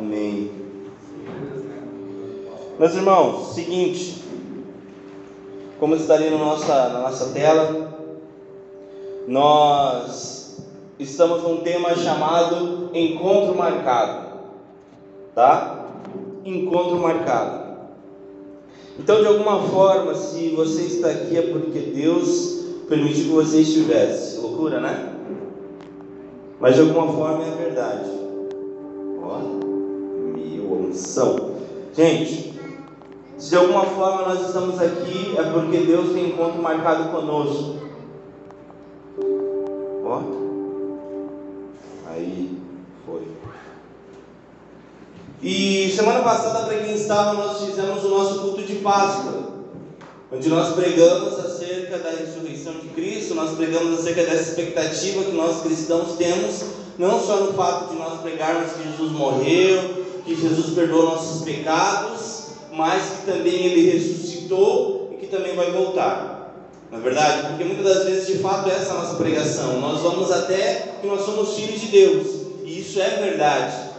Amém. Meus irmãos, seguinte, como está ali na nossa, na nossa tela, nós estamos num tema chamado Encontro Marcado, tá? Encontro Marcado. Então, de alguma forma, se você está aqui é porque Deus permitiu que você estivesse. Loucura, né? Mas de alguma forma é verdade. Unção. Gente, se de alguma forma nós estamos aqui é porque Deus tem encontro marcado conosco. Ó. Aí foi. E semana passada, para quem estava, nós fizemos o nosso culto de Páscoa, onde nós pregamos acerca da ressurreição de Cristo, nós pregamos acerca dessa expectativa que nós cristãos temos, não só no fato de nós pregarmos que Jesus morreu, que Jesus perdoou nossos pecados, mas que também ele ressuscitou e que também vai voltar. Na é verdade, porque muitas das vezes de fato essa é a nossa pregação. Nós vamos até que nós somos filhos de Deus, e isso é verdade.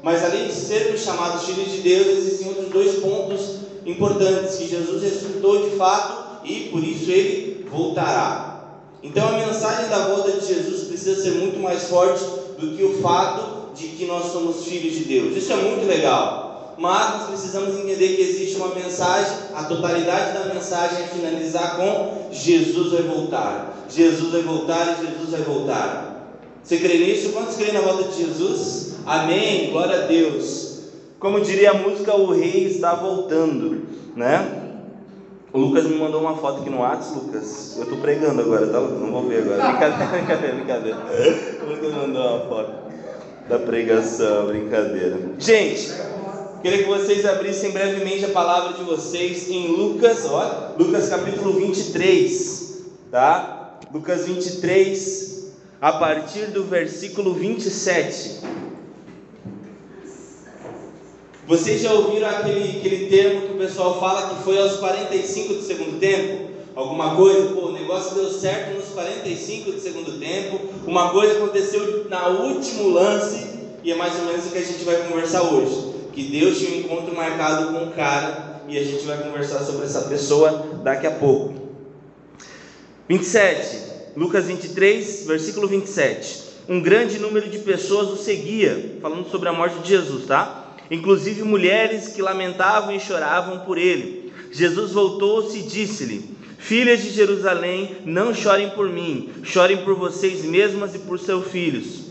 Mas além de sermos chamados filhos de Deus, existem outros dois pontos importantes: que Jesus ressuscitou de fato e por isso ele voltará. Então a mensagem da volta de Jesus precisa ser muito mais forte do que o fato de que nós somos filhos de Deus. Isso é muito legal. Mas nós precisamos entender que existe uma mensagem, a totalidade da mensagem é finalizar com Jesus vai voltar. Jesus vai voltar e Jesus vai voltar. Você crê nisso? Quantos creem na volta de Jesus? Amém, glória a Deus. Como diria a música, o rei está voltando, né? O Lucas me mandou uma foto aqui no WhatsApp, Lucas. Eu estou pregando agora, tá? Não vou ver agora. Brincadeira, brincadeira, brincadeira. O Lucas mandou uma foto da pregação, brincadeira. Gente, queria que vocês abrissem brevemente a palavra de vocês em Lucas, ó, Lucas capítulo 23, tá? Lucas 23, a partir do versículo 27. Vocês já ouviram aquele, aquele termo que o pessoal fala que foi aos 45 do segundo tempo? Alguma coisa, pô, o negócio deu certo nos 45 do segundo tempo, uma coisa aconteceu na último lance, e é mais ou menos o que a gente vai conversar hoje. Que Deus tinha um encontro marcado com um cara, e a gente vai conversar sobre essa pessoa daqui a pouco. 27, Lucas 23, versículo 27. Um grande número de pessoas o seguia, falando sobre a morte de Jesus, tá? inclusive mulheres que lamentavam e choravam por ele. Jesus voltou-se e disse-lhe: Filhas de Jerusalém, não chorem por mim, chorem por vocês mesmas e por seus filhos.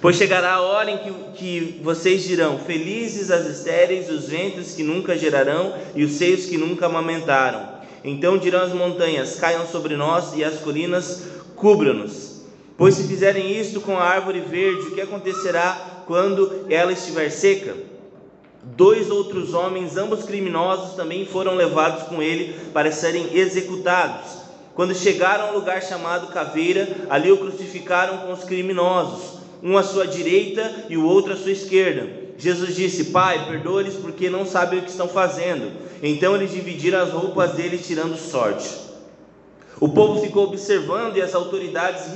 Pois chegará a hora em que, que vocês dirão: Felizes as estéreis, os ventres que nunca gerarão e os seios que nunca amamentaram. Então dirão as montanhas: Caiam sobre nós e as colinas cubram-nos. Pois se fizerem isto com a árvore verde, o que acontecerá quando ela estiver seca. Dois outros homens, ambos criminosos, também foram levados com ele para serem executados. Quando chegaram ao lugar chamado Caveira, ali o crucificaram com os criminosos, um à sua direita e o outro à sua esquerda. Jesus disse: Pai, perdoe-lhes porque não sabem o que estão fazendo. Então eles dividiram as roupas deles, tirando sorte. O povo ficou observando e as autoridades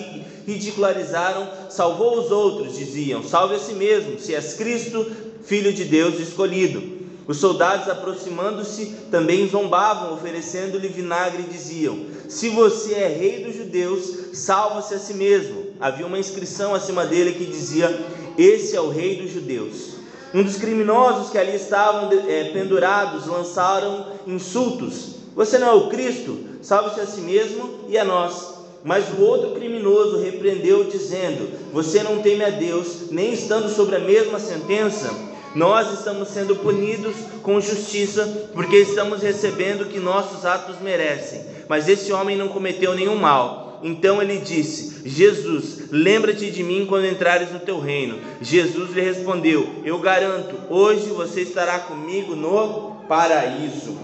ridicularizaram, salvou os outros, diziam: Salve a si mesmo, se és Cristo, filho de Deus escolhido. Os soldados, aproximando-se, também zombavam, oferecendo-lhe vinagre, e diziam: Se você é rei dos judeus, salva-se a si mesmo. Havia uma inscrição acima dele que dizia: Esse é o rei dos judeus. Um dos criminosos que ali estavam é, pendurados lançaram insultos: Você não é o Cristo? Salve-se a si mesmo e a nós. Mas o outro criminoso repreendeu, dizendo: Você não teme a Deus, nem estando sobre a mesma sentença? Nós estamos sendo punidos com justiça, porque estamos recebendo o que nossos atos merecem. Mas esse homem não cometeu nenhum mal. Então ele disse: Jesus, lembra-te de mim quando entrares no teu reino. Jesus lhe respondeu: Eu garanto, hoje você estará comigo no paraíso.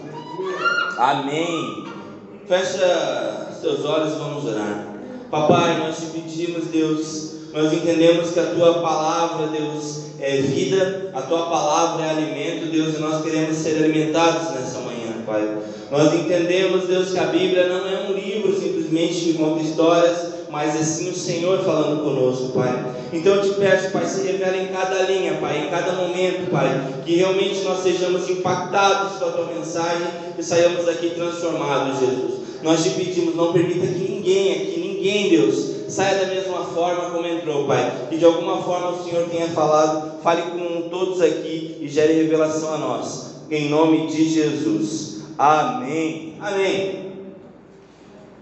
Amém. Fecha seus olhos e vamos orar. Papai, nós te pedimos, Deus, nós entendemos que a tua palavra, Deus, é vida, a tua palavra é alimento, Deus, e nós queremos ser alimentados nessa manhã, Pai. Nós entendemos, Deus, que a Bíblia não é um livro simplesmente que conta histórias, mas é sim o Senhor falando conosco, Pai. Então eu te peço, Pai, se revela em cada linha, Pai, em cada momento, Pai, que realmente nós sejamos impactados com a tua mensagem e saiamos daqui transformados, Jesus. Nós te pedimos, não permita que ninguém aqui, ninguém, Deus, saia da mesma forma como entrou, Pai. Que de alguma forma o Senhor tenha falado, fale com todos aqui e gere revelação a nós. Em nome de Jesus. Amém. Amém.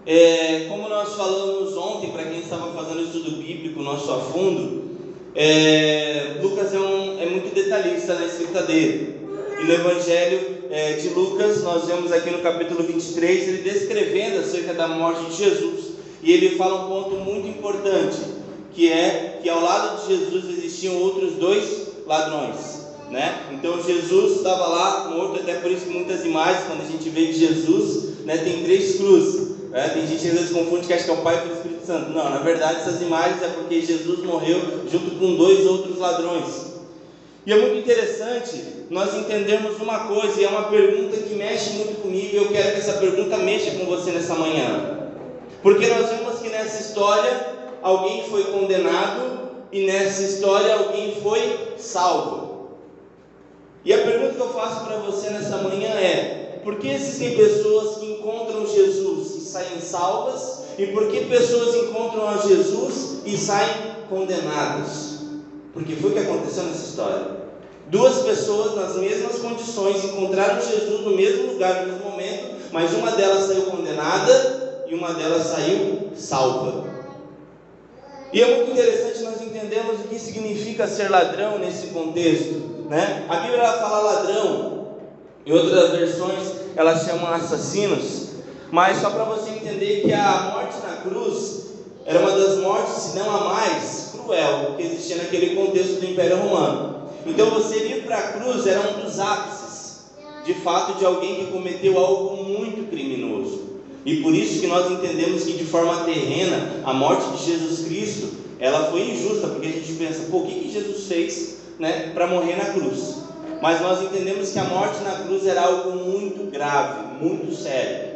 É, como nós falamos ontem, para quem estava fazendo estudo bíblico nosso a fundo, é, Lucas é, um, é, muito detalhista na escrita dele. E no Evangelho é, de Lucas, nós vemos aqui no capítulo 23, ele descrevendo acerca da morte de Jesus. E ele fala um ponto muito importante, que é que ao lado de Jesus existiam outros dois ladrões. Né? Então Jesus estava lá morto, até por isso que muitas imagens, quando a gente vê de Jesus, né, tem três cruzes. É, tem gente que às vezes confunde que acha que é o Pai e o Espírito Santo. Não, na verdade essas imagens é porque Jesus morreu junto com dois outros ladrões. E é muito interessante nós entendermos uma coisa, e é uma pergunta que mexe muito comigo, e eu quero que essa pergunta mexa com você nessa manhã. Porque nós vemos que nessa história alguém foi condenado e nessa história alguém foi salvo. E a pergunta que eu faço para você nessa manhã é: por que existem pessoas que encontram Jesus saem salvas? E por que pessoas encontram a Jesus e saem condenadas? Porque foi o que aconteceu nessa história. Duas pessoas nas mesmas condições encontraram Jesus no mesmo lugar, no mesmo momento, mas uma delas saiu condenada e uma delas saiu salva. E é muito interessante nós entendemos o que significa ser ladrão nesse contexto. Né? A Bíblia fala ladrão, em outras versões, elas chamam assassinos. Mas só para você entender que a morte na cruz era uma das mortes, se não a mais cruel que existia naquele contexto do Império Romano. Então você ir para a cruz era um dos ápices, de fato, de alguém que cometeu algo muito criminoso. E por isso que nós entendemos que de forma terrena a morte de Jesus Cristo ela foi injusta, porque a gente pensa, o que, que Jesus fez né, para morrer na cruz? mas nós entendemos que a morte na cruz era algo muito grave, muito sério.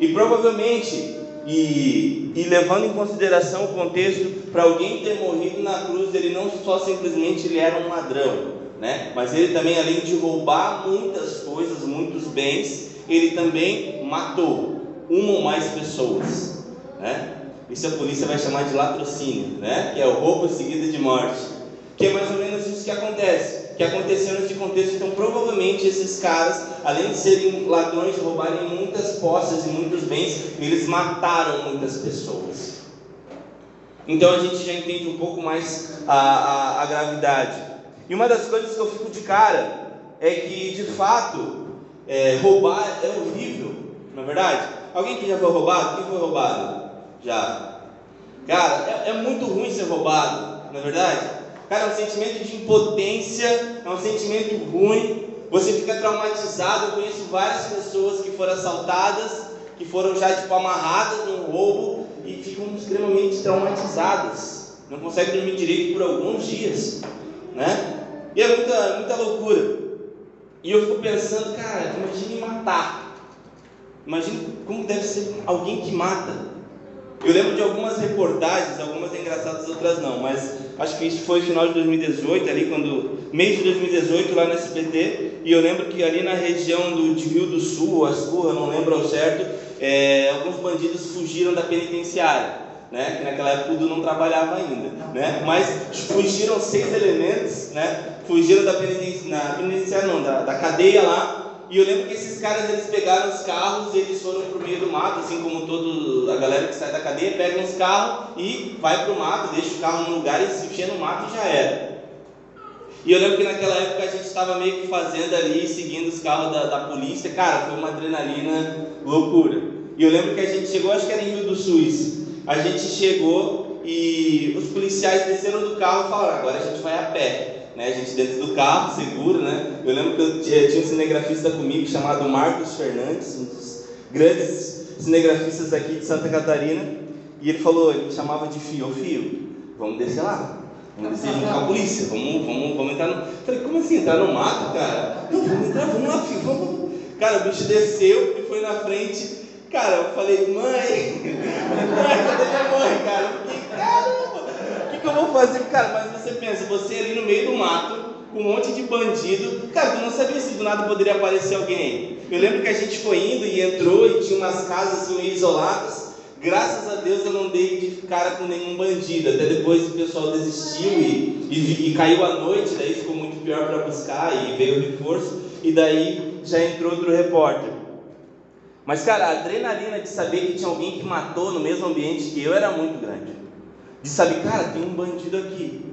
E provavelmente, e, e levando em consideração o contexto, para alguém ter morrido na cruz, ele não só simplesmente ele era um ladrão, né? mas ele também, além de roubar muitas coisas, muitos bens, ele também matou uma ou mais pessoas. Né? Isso a polícia vai chamar de latrocínio, né? que é o roubo seguido de morte. Que é mais ou menos isso que acontece que aconteceu nesse contexto. Então, provavelmente, esses caras, além de serem ladrões, roubarem muitas posses e muitos bens, eles mataram muitas pessoas. Então, a gente já entende um pouco mais a, a, a gravidade. E uma das coisas que eu fico de cara é que, de fato, é, roubar é horrível, não é verdade? Alguém que já foi roubado? Quem foi roubado? Já. Cara, é, é muito ruim ser roubado, não é verdade? Cara, é um sentimento de impotência, é um sentimento ruim. Você fica traumatizado. Eu conheço várias pessoas que foram assaltadas, que foram já tipo amarradas num roubo e ficam extremamente traumatizadas. Não conseguem dormir direito por alguns dias, né? E é muita, muita loucura. E eu fico pensando, cara, imagine matar. Imagine como deve ser alguém que mata. Eu lembro de algumas reportagens, algumas engraçadas, outras não, mas acho que isso foi final de 2018, ali quando, mês de 2018, lá no SBT, e eu lembro que ali na região do, de Rio do Sul, Ascurra, não lembro ao certo, é, alguns bandidos fugiram da penitenciária. Né? Que naquela época o não trabalhava ainda, né? Mas fugiram seis elementos, né? Fugiram da penitenciária, penitenciária não, da, da cadeia lá e eu lembro que esses caras eles pegaram os carros e eles foram pro meio do mato, assim como toda a galera que sai da cadeia, pega uns carros e vai pro mato, deixa o carro no lugar e se enfia no mato e já era. E eu lembro que naquela época a gente estava meio que fazendo ali, seguindo os carros da, da polícia. Cara, foi uma adrenalina loucura. E eu lembro que a gente chegou, acho que era em Rio do Sul. A gente chegou e os policiais desceram do carro e falaram: agora a gente vai a pé né, a gente dentro do carro, seguro, né? Eu lembro que eu tinha um cinegrafista comigo chamado Marcos Fernandes, um dos grandes cinegrafistas aqui de Santa Catarina, e ele falou, ele me chamava de Fio, Fio, vamos descer lá, vamos descer junto com a polícia, vamos, vamos, vamos entrar no... Falei, como assim, entrar no mato, cara? Não, vamos entrar, vamos lá, Fio, vamos... Cara, o bicho desceu e foi na frente, cara, eu falei, mãe, cadê minha mãe, cara? Caramba, o que, que eu vou fazer? Cara, mas você pensa, você ali no meio do mato, um monte de bandido. Cara, tu não sabia se do nada poderia aparecer alguém. Eu lembro que a gente foi indo e entrou e tinha umas casas assim, meio isoladas. Graças a Deus eu não dei de cara com nenhum bandido. Até depois o pessoal desistiu e, e, e caiu a noite, daí ficou muito pior para buscar e veio o reforço. E daí já entrou outro repórter. Mas, cara, a adrenalina de saber que tinha alguém que matou no mesmo ambiente que eu era muito grande. De saber, cara, tem um bandido aqui.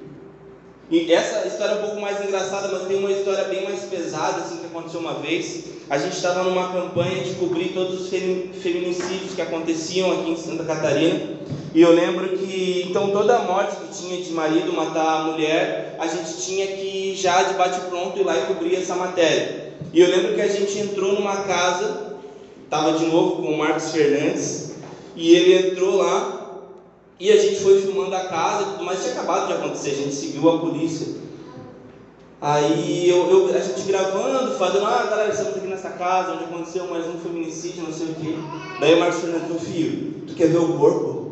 E essa história é um pouco mais engraçada, mas tem uma história bem mais pesada, assim, que aconteceu uma vez. A gente estava numa campanha de cobrir todos os feminicídios que aconteciam aqui em Santa Catarina. E eu lembro que, então, toda a morte que tinha de marido matar a mulher, a gente tinha que já de bate-pronto ir lá e cobrir essa matéria. E eu lembro que a gente entrou numa casa Estava de novo com o Marcos Fernandes e ele entrou lá e a gente foi filmando a casa e tudo mais. Tinha acabado de acontecer, a gente seguiu a polícia. Aí eu, eu, a gente gravando, fazendo, ah galera, estamos aqui nessa casa onde aconteceu mais um feminicídio, não sei o quê. Daí o Marcos Fernandes, meu filho, tu quer ver o corpo?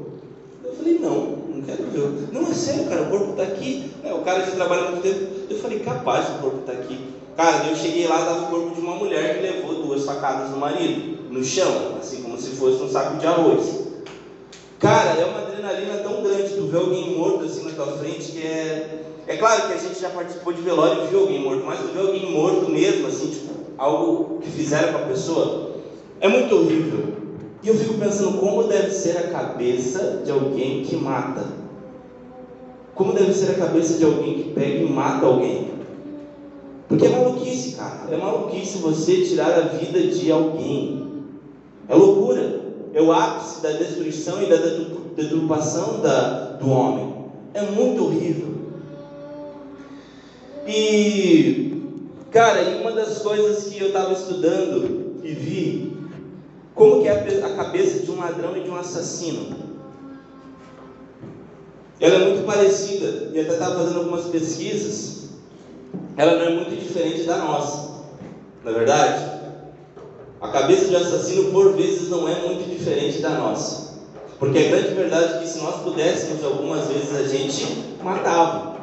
Eu falei, não, não quero ver. Não, é sério, cara, o corpo está aqui. É, o cara já trabalha muito tempo. Eu falei, capaz, o corpo está aqui. Cara, eu cheguei lá, estava o corpo de uma mulher que levou duas facadas no marido no chão, assim como se fosse um saco de arroz. Cara, é uma adrenalina tão grande tu ver alguém morto assim na tua frente que é. É claro que a gente já participou de velório e viu alguém morto, mas tu vê alguém morto mesmo, assim, tipo, algo que fizeram com a pessoa, é muito horrível. E eu fico pensando como deve ser a cabeça de alguém que mata. Como deve ser a cabeça de alguém que pega e mata alguém. Porque é maluquice, cara. É maluquice você tirar a vida de alguém. É loucura. É o ápice da destruição e da deturpação da, do homem. É muito horrível. E, cara, e uma das coisas que eu estava estudando e vi, como que é a cabeça de um ladrão e de um assassino. Ela é muito parecida, e até estava fazendo algumas pesquisas, ela não é muito diferente da nossa, não é verdade? A cabeça de assassino, por vezes, não é muito diferente da nossa. Porque a grande verdade é que se nós pudéssemos, algumas vezes a gente matava.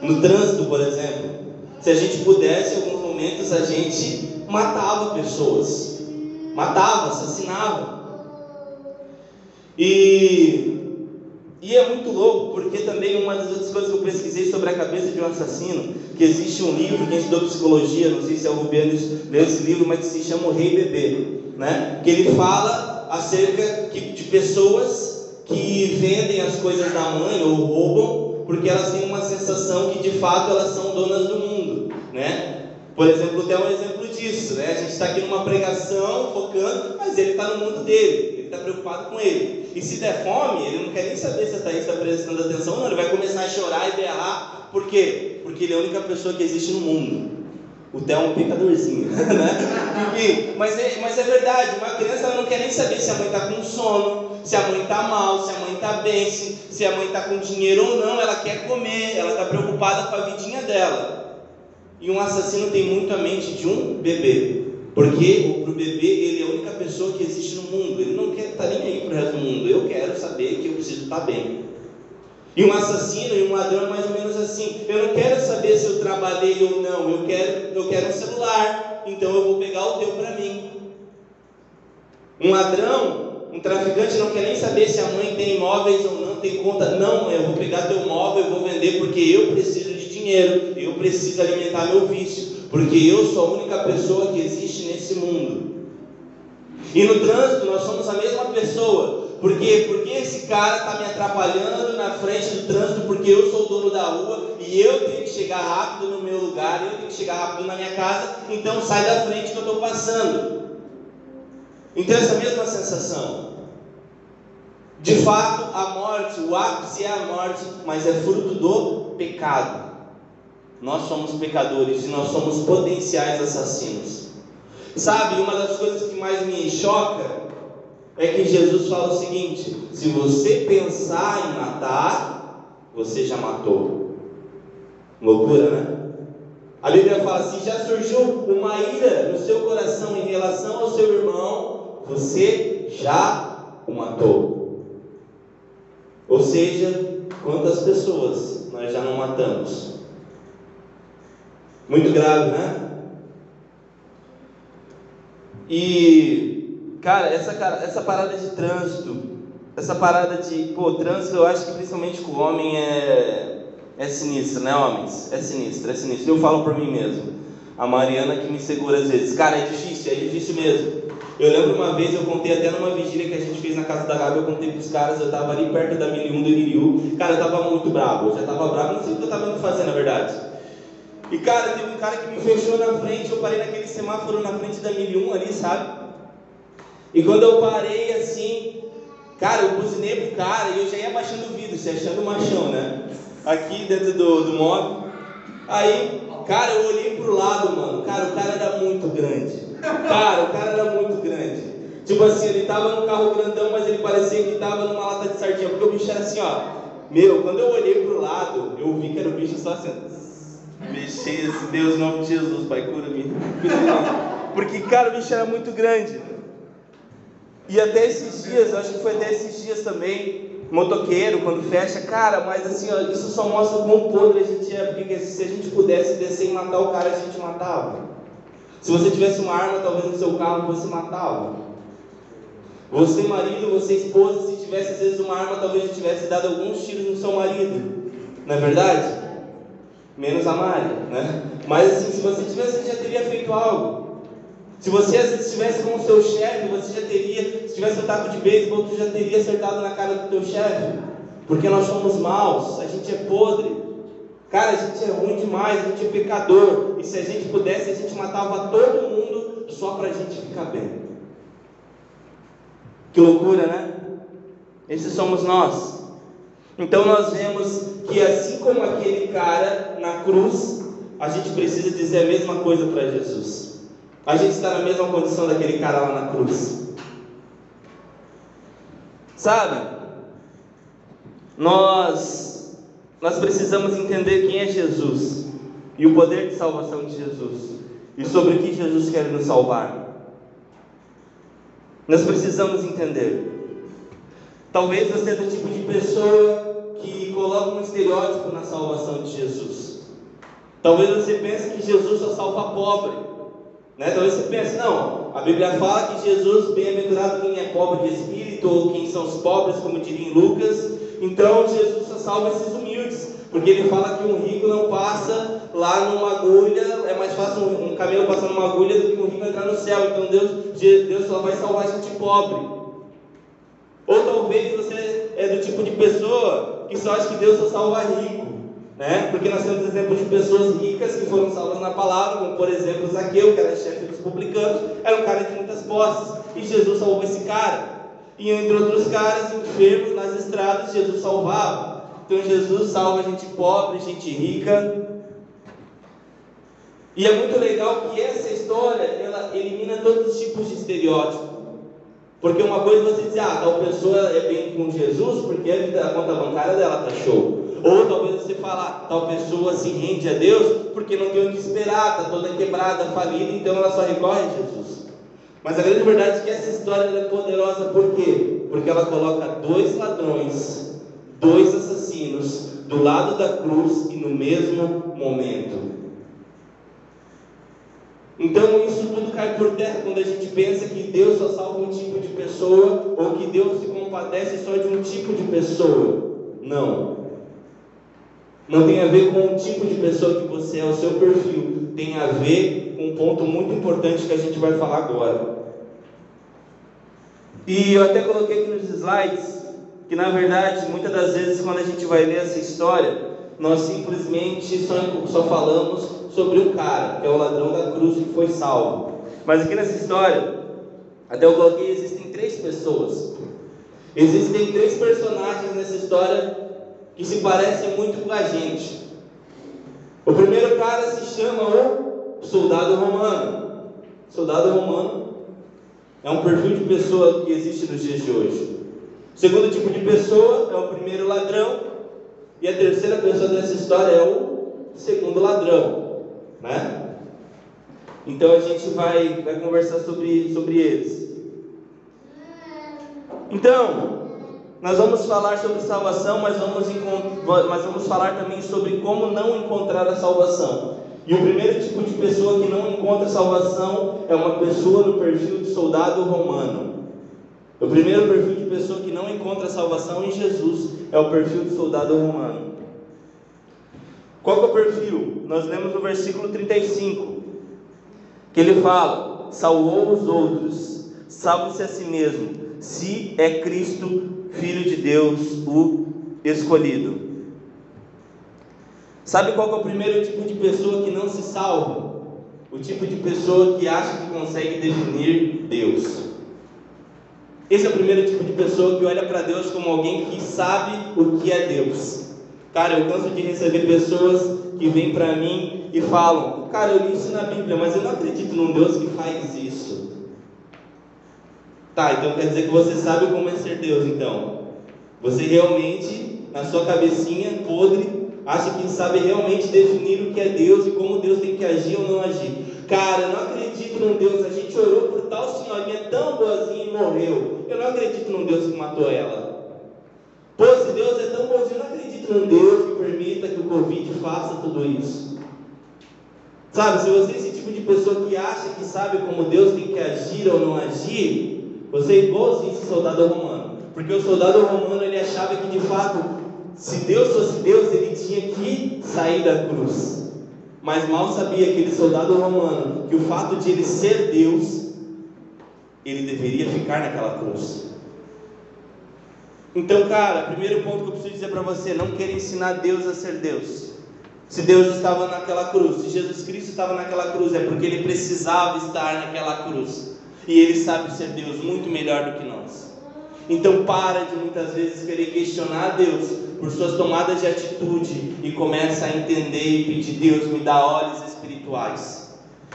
No trânsito, por exemplo, se a gente pudesse, em alguns momentos a gente matava pessoas. Matava, assassinava. E e é muito louco, porque também uma das outras coisas que eu pesquisei sobre a cabeça de um assassino, que existe um livro, quem estudou psicologia, não sei se é o Rubiano leu esse livro, mas que se chama O Rei Bebê, né? que ele fala acerca de pessoas que vendem as coisas da mãe ou roubam, porque elas têm uma sensação que de fato elas são donas do mundo. Né? Por exemplo, tem um exemplo disso, né? a gente está aqui numa pregação, focando, mas ele está no mundo dele, ele está preocupado com ele. E se der fome, ele não quer nem saber se a Thaís está prestando atenção, não. Ele vai começar a chorar e berrar. Por quê? Porque ele é a única pessoa que existe no mundo. O Theo é um pecadorzinho, né? Mas é, mas é verdade, uma criança não quer nem saber se a mãe está com sono, se a mãe está mal, se a mãe está bem, se, se a mãe está com dinheiro ou não, ela quer comer, ela está preocupada com a vidinha dela. E um assassino tem muito a mente de um bebê. Porque o bebê ele é a única pessoa que existe no mundo. Ele não quer estar tá nem aí para o resto do mundo. Eu quero saber que eu preciso estar tá bem. E um assassino e um ladrão é mais ou menos assim. Eu não quero saber se eu trabalhei ou não. Eu quero, eu quero um celular. Então eu vou pegar o teu para mim. Um ladrão, um traficante não quer nem saber se a mãe tem imóveis ou não tem conta. Não, eu vou pegar teu móvel e vou vender porque eu preciso de dinheiro. Eu preciso alimentar meu vício porque eu sou a única pessoa que existe nesse mundo. E no trânsito nós somos a mesma pessoa. Por quê? Porque esse cara está me atrapalhando na frente do trânsito porque eu sou o dono da rua e eu tenho que chegar rápido no meu lugar, eu tenho que chegar rápido na minha casa, então sai da frente que eu estou passando. Então essa mesma sensação. De fato, a morte, o ápice é a morte, mas é fruto do pecado. Nós somos pecadores e nós somos potenciais assassinos. Sabe, uma das coisas que mais me choca é que Jesus fala o seguinte: se você pensar em matar, você já matou. Loucura, né? A Bíblia fala assim: já surgiu uma ira no seu coração em relação ao seu irmão, você já o matou. Ou seja, quantas pessoas nós já não matamos? Muito grave, né? E, cara, essa, essa parada de trânsito, essa parada de, pô, trânsito eu acho que principalmente com o homem é, é sinistro, né, homens? É sinistro, é sinistro. Eu falo por mim mesmo. A Mariana que me segura às vezes. Cara, é difícil, é difícil mesmo. Eu lembro uma vez, eu contei até numa vigília que a gente fez na casa da Gabi, eu contei pros caras, eu tava ali perto da 1001 do Iriu. Cara, eu tava muito bravo, eu já tava bravo, não sei o que eu tava indo fazer na verdade. E cara, teve um cara que me fechou na frente, eu parei naquele semáforo na frente da 1001 ali, sabe? E quando eu parei assim, cara, eu buzinei pro cara e eu já ia baixando o vidro, se achando machão, né? Aqui dentro do, do móvel. Aí, cara, eu olhei pro lado, mano. Cara, o cara era muito grande. Cara, o cara era muito grande. Tipo assim, ele tava num carro grandão, mas ele parecia que tava numa lata de sardinha, porque o bicho era assim, ó. Meu, quando eu olhei pro lado, eu vi que era o bicho só assim. Mexer, Deus, em nome de Jesus, Pai, cura-me. Porque, cara, o bicho era muito grande. E até esses dias, acho que foi até esses dias também, motoqueiro, quando fecha, cara, mas assim, ó, isso só mostra quão podre a gente é, porque se a gente pudesse descer e matar o cara, a gente matava. Se você tivesse uma arma, talvez no seu carro, você matava. Você, marido, você, esposa, se tivesse às vezes uma arma, talvez tivesse dado alguns tiros no seu marido. Não é verdade? Menos a Mari, né? Mas assim, se você tivesse, você já teria feito algo. Se você estivesse com o seu chefe, você já teria, se tivesse um taco de beisebol, você já teria acertado na cara do teu chefe. Porque nós somos maus, a gente é podre. Cara, a gente é ruim demais, a gente é pecador. E se a gente pudesse, a gente matava todo mundo só para a gente ficar bem. Que loucura, né? Esses somos nós. Então nós vemos que assim como aquele cara na cruz, a gente precisa dizer a mesma coisa para Jesus. A gente está na mesma condição daquele cara lá na cruz. Sabe? Nós nós precisamos entender quem é Jesus e o poder de salvação de Jesus e sobre o que Jesus quer nos salvar. Nós precisamos entender. Talvez você é do tipo de pessoa que coloca um estereótipo na salvação de Jesus. Talvez você pense que Jesus só salva pobre. Né? Talvez você pense, não, a Bíblia fala que Jesus, bem-aventurado quem é pobre de espírito, ou quem são os pobres, como diria em Lucas, então Jesus só salva esses humildes, porque ele fala que um rico não passa lá numa agulha, é mais fácil um, camelo passar numa agulha do que um rico entrar no céu. Então Deus, Deus só vai salvar gente pobre. Ou talvez você é do tipo de pessoa que só acha que Deus só salva rico. Né? Porque nós temos exemplos de pessoas ricas que foram salvas na palavra, como por exemplo Zaqueu, que era chefe dos publicanos, era um cara de muitas posses, e Jesus salvou esse cara e entre outros caras enfermos nas estradas, Jesus salvava. Então Jesus salva gente pobre, gente rica. E é muito legal que essa história ela elimina todos os tipos de estereótipo. Porque uma coisa você dizer, ah, tal pessoa é bem com Jesus porque a conta bancária dela está show. Ou talvez você falar, tal pessoa se rende a Deus porque não tem o que esperar, está toda quebrada, falida, então ela só recorre a Jesus. Mas a grande verdade é que essa história é poderosa por quê? Porque ela coloca dois ladrões, dois assassinos, do lado da cruz e no mesmo momento. Então isso tudo cai por terra quando a gente pensa que Deus só salva um tipo de pessoa ou que Deus se compadece só de um tipo de pessoa. Não. Não tem a ver com o tipo de pessoa que você é, o seu perfil. Tem a ver um ponto muito importante que a gente vai falar agora. E eu até coloquei aqui nos slides que, na verdade, muitas das vezes, quando a gente vai ler essa história, nós simplesmente só, só falamos sobre um cara, que é o ladrão da cruz que foi salvo. Mas aqui nessa história, até eu coloquei, existem três pessoas. Existem três personagens nessa história que se parecem muito com a gente. O primeiro cara se chama o soldado romano. Soldado romano é um perfil de pessoa que existe nos dias de hoje. O segundo tipo de pessoa é o primeiro ladrão. E a terceira pessoa dessa história é o segundo ladrão. Né? Então a gente vai, vai conversar sobre, sobre eles. Então, nós vamos falar sobre salvação, mas vamos, mas vamos falar também sobre como não encontrar a salvação. E o primeiro tipo de pessoa que não encontra salvação é uma pessoa no perfil de soldado romano. O primeiro perfil de pessoa que não encontra salvação em Jesus é o perfil de soldado romano. Qual é o perfil? Nós lemos no versículo 35, que ele fala: salvou os outros, salve-se a si mesmo, se é Cristo, Filho de Deus, o escolhido. Sabe qual é o primeiro tipo de pessoa que não se salva? O tipo de pessoa que acha que consegue definir Deus. Esse é o primeiro tipo de pessoa que olha para Deus como alguém que sabe o que é Deus. Cara, eu canso de receber pessoas que vêm para mim e falam: Cara, eu li isso na Bíblia, mas eu não acredito num Deus que faz isso. Tá, então quer dizer que você sabe como é ser Deus, então. Você realmente, na sua cabecinha podre, acha que sabe realmente definir o que é Deus e como Deus tem que agir ou não agir. Cara, eu não acredito num Deus, a gente orou por tal senhorinha tão boazinha e morreu. Eu não acredito num Deus que matou ela. Pô, se Deus é tão bonzinho, eu não acredito num Deus que permita que o Covid faça tudo isso. Sabe, se você é esse tipo de pessoa que acha que sabe como Deus tem que agir ou não agir, você é igualzinho esse soldado romano. Porque o soldado romano ele achava que de fato se Deus fosse Deus, ele tinha que sair da cruz. Mas mal sabia aquele soldado romano que o fato de ele ser Deus, ele deveria ficar naquela cruz. Então, cara, primeiro ponto que eu preciso dizer para você: não queira ensinar Deus a ser Deus. Se Deus estava naquela cruz, se Jesus Cristo estava naquela cruz, é porque ele precisava estar naquela cruz. E ele sabe ser Deus muito melhor do que nós. Então, para de muitas vezes querer questionar Deus, por suas tomadas de atitude e começa a entender e pedir: Deus, me dá olhos espirituais.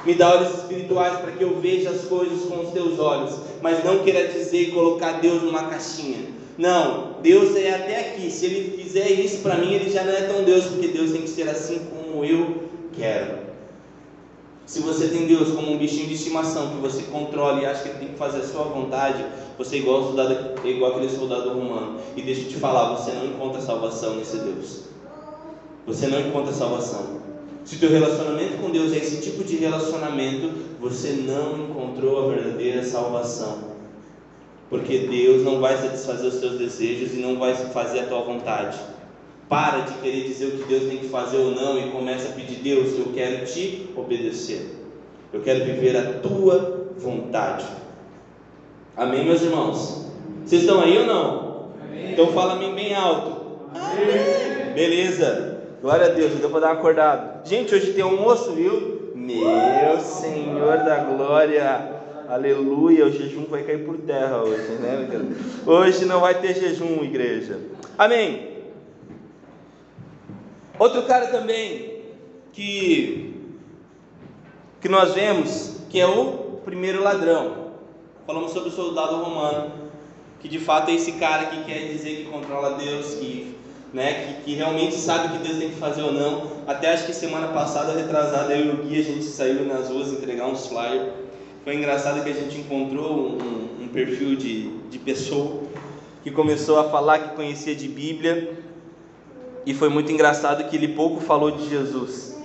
Me dá olhos espirituais para que eu veja as coisas com os teus olhos, mas não queira dizer colocar Deus numa caixinha. Não, Deus é até aqui. Se Ele fizer isso para mim, Ele já não é tão Deus, porque Deus tem que ser assim como eu quero. Se você tem Deus como um bichinho de estimação que você controla e acha que ele tem que fazer a sua vontade, você é igual, soldado, é igual aquele soldado romano. E deixa eu te falar, você não encontra salvação nesse Deus. Você não encontra salvação. Se teu relacionamento com Deus é esse tipo de relacionamento, você não encontrou a verdadeira salvação. Porque Deus não vai satisfazer os teus desejos e não vai fazer a tua vontade. Para de querer dizer o que Deus tem que fazer ou não e começa a pedir: Deus, eu quero te obedecer. Eu quero viver a tua vontade. Amém, meus irmãos? Vocês estão aí ou não? Amém. Então fala amém bem alto. Amém. Beleza. Glória a Deus, deu para dar uma acordada. Gente, hoje tem almoço, viu? Meu Senhor da glória. Aleluia, o jejum vai cair por terra hoje, né? Hoje não vai ter jejum, igreja. Amém. Outro cara também que que nós vemos que é o primeiro ladrão. Falamos sobre o soldado romano, que de fato é esse cara que quer dizer que controla Deus, que né, que, que, realmente sabe o que Deus tem que fazer ou não. Até acho que semana passada, retrasada, eu e o Gui, a gente saiu nas ruas entregar uns flyers. Foi engraçado que a gente encontrou um, um, perfil de, de pessoa que começou a falar que conhecia de Bíblia e foi muito engraçado que ele pouco falou de Jesus.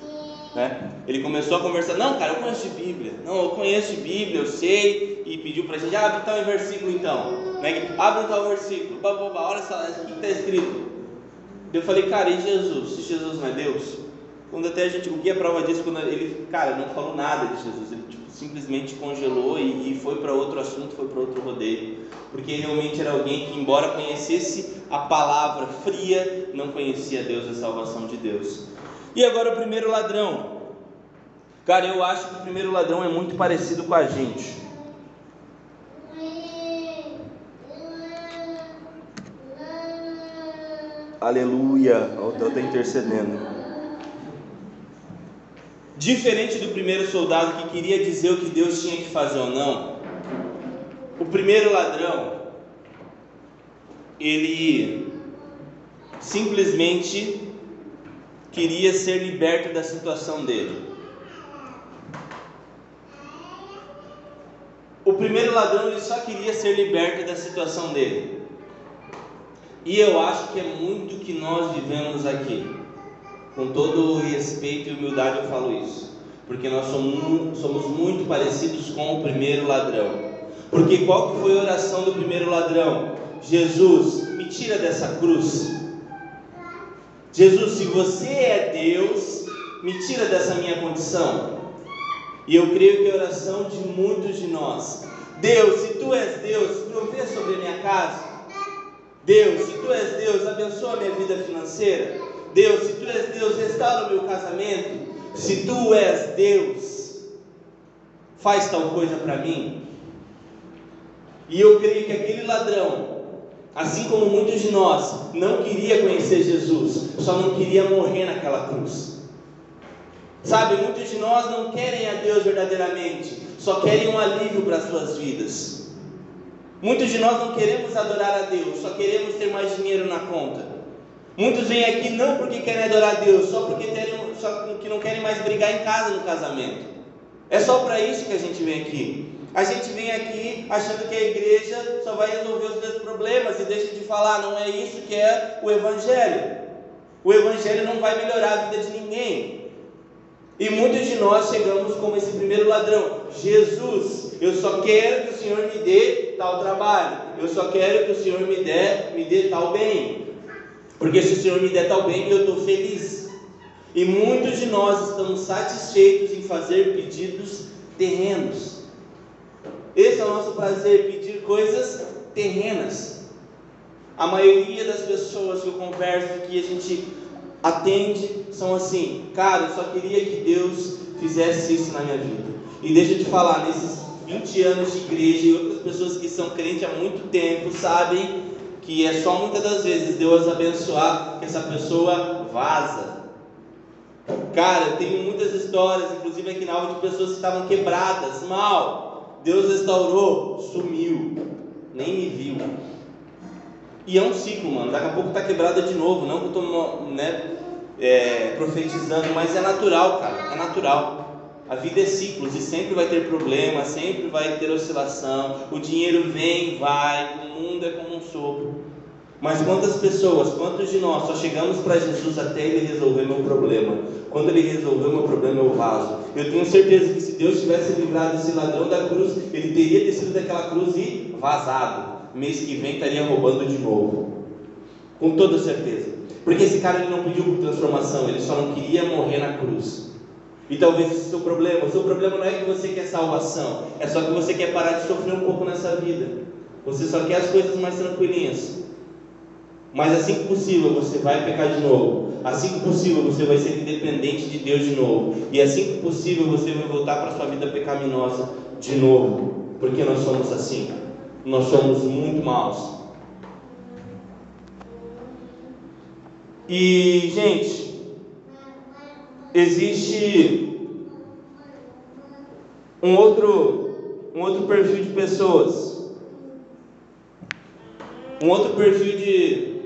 Né? Ele começou a conversar, não, cara, eu conheço de Bíblia, não, eu conheço de Bíblia, eu sei, e pediu para a gente, abre tal versículo então, né? abre tal versículo, babá, olha só, o que está escrito. Eu falei, cara, e Jesus? Se Jesus não é Deus? Quando até a gente, o é prova disso, quando ele, cara, não falou nada de Jesus, ele tipo, simplesmente congelou e, e foi para outro assunto, foi para outro rodeio, porque realmente era alguém que, embora conhecesse a palavra fria, não conhecia Deus, a salvação de Deus. E agora o primeiro ladrão. Cara, eu acho que o primeiro ladrão é muito parecido com a gente. Aleluia, o Deus está intercedendo. Diferente do primeiro soldado que queria dizer o que Deus tinha que fazer ou não, o primeiro ladrão, ele simplesmente queria ser liberto da situação dele. O primeiro ladrão ele só queria ser liberto da situação dele. E eu acho que é muito que nós vivemos aqui. Com todo respeito e humildade eu falo isso. Porque nós somos, somos muito parecidos com o primeiro ladrão. Porque qual que foi a oração do primeiro ladrão? Jesus, me tira dessa cruz. Jesus, se você é Deus, me tira dessa minha condição. E eu creio que a oração de muitos de nós, Deus, se tu és Deus, provê sobre a minha casa. Deus, se tu és Deus, abençoa a minha vida financeira. Deus, se tu és Deus, restaura o meu casamento. Se tu és Deus, faz tal coisa para mim. E eu creio que aquele ladrão, assim como muitos de nós, não queria conhecer Jesus, só não queria morrer naquela cruz. Sabe, muitos de nós não querem a Deus verdadeiramente, só querem um alívio para as suas vidas. Muitos de nós não queremos adorar a Deus, só queremos ter mais dinheiro na conta. Muitos vêm aqui não porque querem adorar a Deus, só porque terem, só não querem mais brigar em casa no casamento. É só para isso que a gente vem aqui. A gente vem aqui achando que a igreja só vai resolver os meus problemas e deixa de falar, não é isso que é o Evangelho. O Evangelho não vai melhorar a vida de ninguém. E muitos de nós chegamos como esse primeiro ladrão: Jesus, eu só quero que o Senhor me dê tal trabalho, eu só quero que o Senhor me dê, me dê tal bem, porque se o Senhor me der tal bem, eu estou feliz. E muitos de nós estamos satisfeitos em fazer pedidos terrenos. Esse é o nosso prazer, pedir coisas terrenas. A maioria das pessoas que eu converso, que a gente atende são assim, cara, eu só queria que Deus fizesse isso na minha vida. E deixa eu te falar, nesses 20 anos de igreja e outras pessoas que são crentes há muito tempo sabem que é só muitas das vezes Deus abençoar que essa pessoa vaza. Cara, eu tenho muitas histórias, inclusive aqui na aula, de pessoas que estavam quebradas, mal. Deus restaurou, sumiu, nem me viu. E é um ciclo, mano. Daqui a pouco tá quebrada de novo. Não que eu tô né, é, profetizando, mas é natural, cara. É natural. A vida é ciclos e sempre vai ter problema, sempre vai ter oscilação. O dinheiro vem, vai, mundo é como um sopro. Mas quantas pessoas, quantos de nós só chegamos para Jesus até Ele resolver meu problema? Quando Ele resolveu meu problema, eu vaso. Eu tenho certeza que se Deus tivesse livrado esse ladrão da cruz, ele teria descido daquela cruz e vazado mês que vem estaria roubando de novo. Com toda certeza. Porque esse cara ele não pediu por transformação, ele só não queria morrer na cruz. E talvez esse é o seu problema. O seu problema não é que você quer salvação, é só que você quer parar de sofrer um pouco nessa vida. Você só quer as coisas mais tranquilinhas. Mas assim que possível você vai pecar de novo. Assim que possível você vai ser independente de Deus de novo. E assim que possível você vai voltar para sua vida pecaminosa de novo. Porque nós somos assim nós somos muito maus. E, gente, existe um outro, um outro perfil de pessoas, um outro perfil de,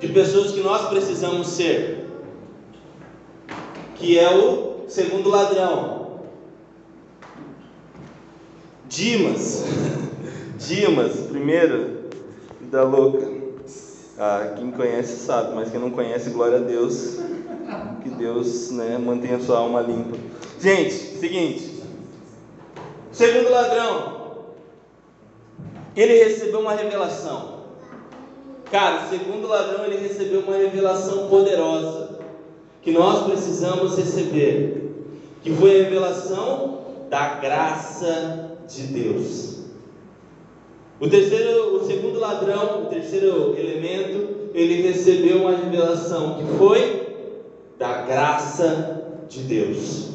de pessoas que nós precisamos ser, que é o segundo ladrão, Dimas. Dimas, primeiro, da louca. Ah, quem conhece sabe, mas quem não conhece, glória a Deus. Que Deus né, mantenha sua alma limpa. Gente, seguinte. Segundo ladrão, ele recebeu uma revelação. Cara, o segundo ladrão, ele recebeu uma revelação poderosa. Que nós precisamos receber. Que foi a revelação da graça de Deus. O terceiro, o segundo ladrão, o terceiro elemento, ele recebeu uma revelação que foi da graça de Deus.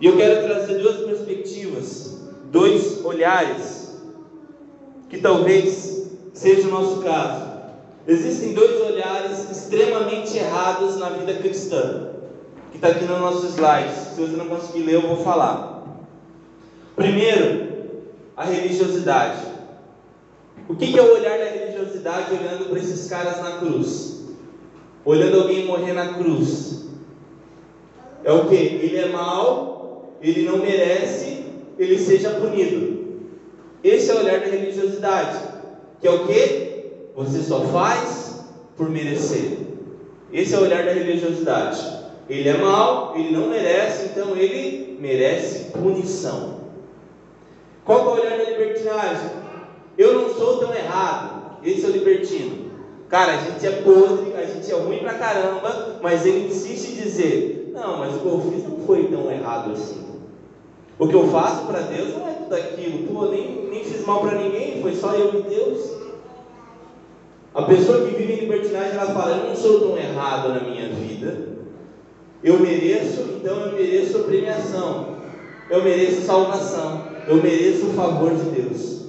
E eu quero trazer duas perspectivas, dois olhares, que talvez seja o nosso caso. Existem dois olhares extremamente errados na vida cristã, que está aqui no nosso slide. Se você não conseguir ler, eu vou falar. Primeiro, a religiosidade. O que é o olhar da religiosidade olhando para esses caras na cruz? Olhando alguém morrer na cruz. É o que? Ele é mau, ele não merece, ele seja punido. Esse é o olhar da religiosidade. Que é o que? Você só faz por merecer. Esse é o olhar da religiosidade. Ele é mau, ele não merece, então ele merece punição. Qual é o olhar da libertinagem? Eu não sou tão errado. Esse é o libertino. Cara, a gente é podre, a gente é ruim pra caramba, mas ele insiste em dizer: Não, mas o fiz não foi tão errado assim. O que eu faço para Deus não é tudo aquilo. Pô, nem, nem fiz mal para ninguém, foi só eu e Deus. A pessoa que vive em libertinagem, ela fala: Eu não sou tão errado na minha vida. Eu mereço, então eu mereço premiação. Eu mereço salvação. Eu mereço o favor de Deus.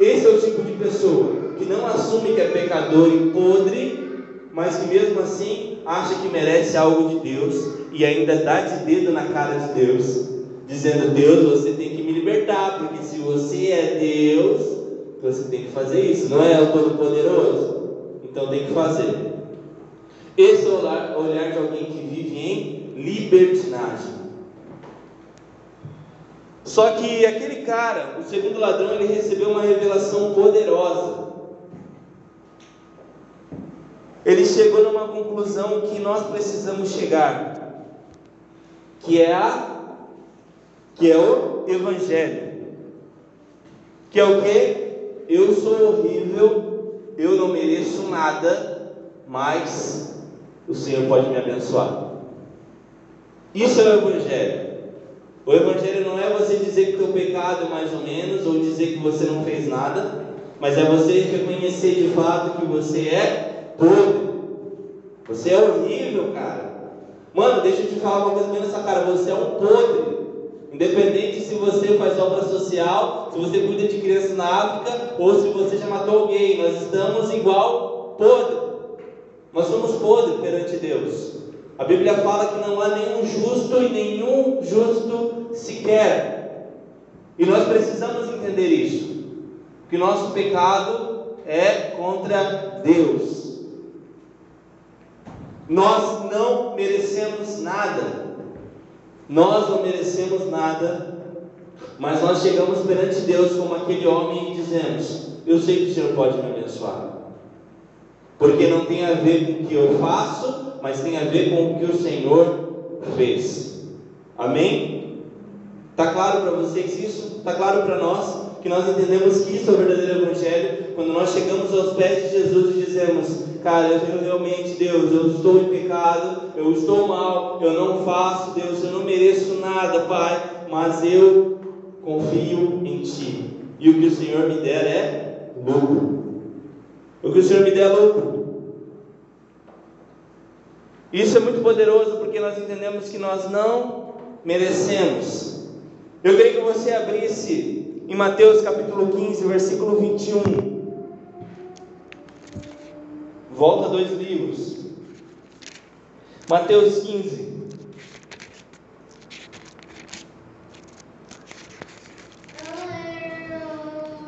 Esse é o tipo de pessoa que não assume que é pecador e podre, mas que mesmo assim acha que merece algo de Deus e ainda dá de dedo na cara de Deus, dizendo: Deus, você tem que me libertar, porque se você é Deus, você tem que fazer isso, não é o Todo-Poderoso? Então tem que fazer. Esse é o olhar, de alguém que vive em libertinagem. Só que aquele cara, o segundo ladrão, ele recebeu uma revelação poderosa. Ele chegou numa conclusão que nós precisamos chegar, que é a que é o evangelho. Que é o que? Eu sou horrível, eu não mereço nada, mas o Senhor pode me abençoar. Isso é o evangelho. O Evangelho não é você dizer que o teu pecado é mais ou menos, ou dizer que você não fez nada, mas é você reconhecer de fato que você é podre. Você é horrível, cara. Mano, deixa eu te falar uma coisa bem nessa cara. Você é um podre. Independente se você faz obra social, se você cuida de crianças na África, ou se você já matou alguém, nós estamos igual podre. Nós somos podres perante Deus. A Bíblia fala que não há nenhum justo e nenhum justo sequer. E nós precisamos entender isso. Que nosso pecado é contra Deus. Nós não merecemos nada. Nós não merecemos nada. Mas nós chegamos perante Deus como aquele homem e dizemos: Eu sei que o Senhor pode me abençoar. Porque não tem a ver com o que eu faço, mas tem a ver com o que o Senhor fez. Amém? Está claro para vocês isso? Está claro para nós? Que nós entendemos que isso é o verdadeiro Evangelho, quando nós chegamos aos pés de Jesus e dizemos: Cara, eu realmente, Deus, eu estou em pecado, eu estou mal, eu não faço, Deus, eu não mereço nada, Pai, mas eu confio em Ti. E o que o Senhor me der é lucro. O que o Senhor me der é lucro. Isso é muito poderoso porque nós entendemos que nós não merecemos. Eu queria que você abrisse em Mateus capítulo 15, versículo 21. Volta dois livros. Mateus 15.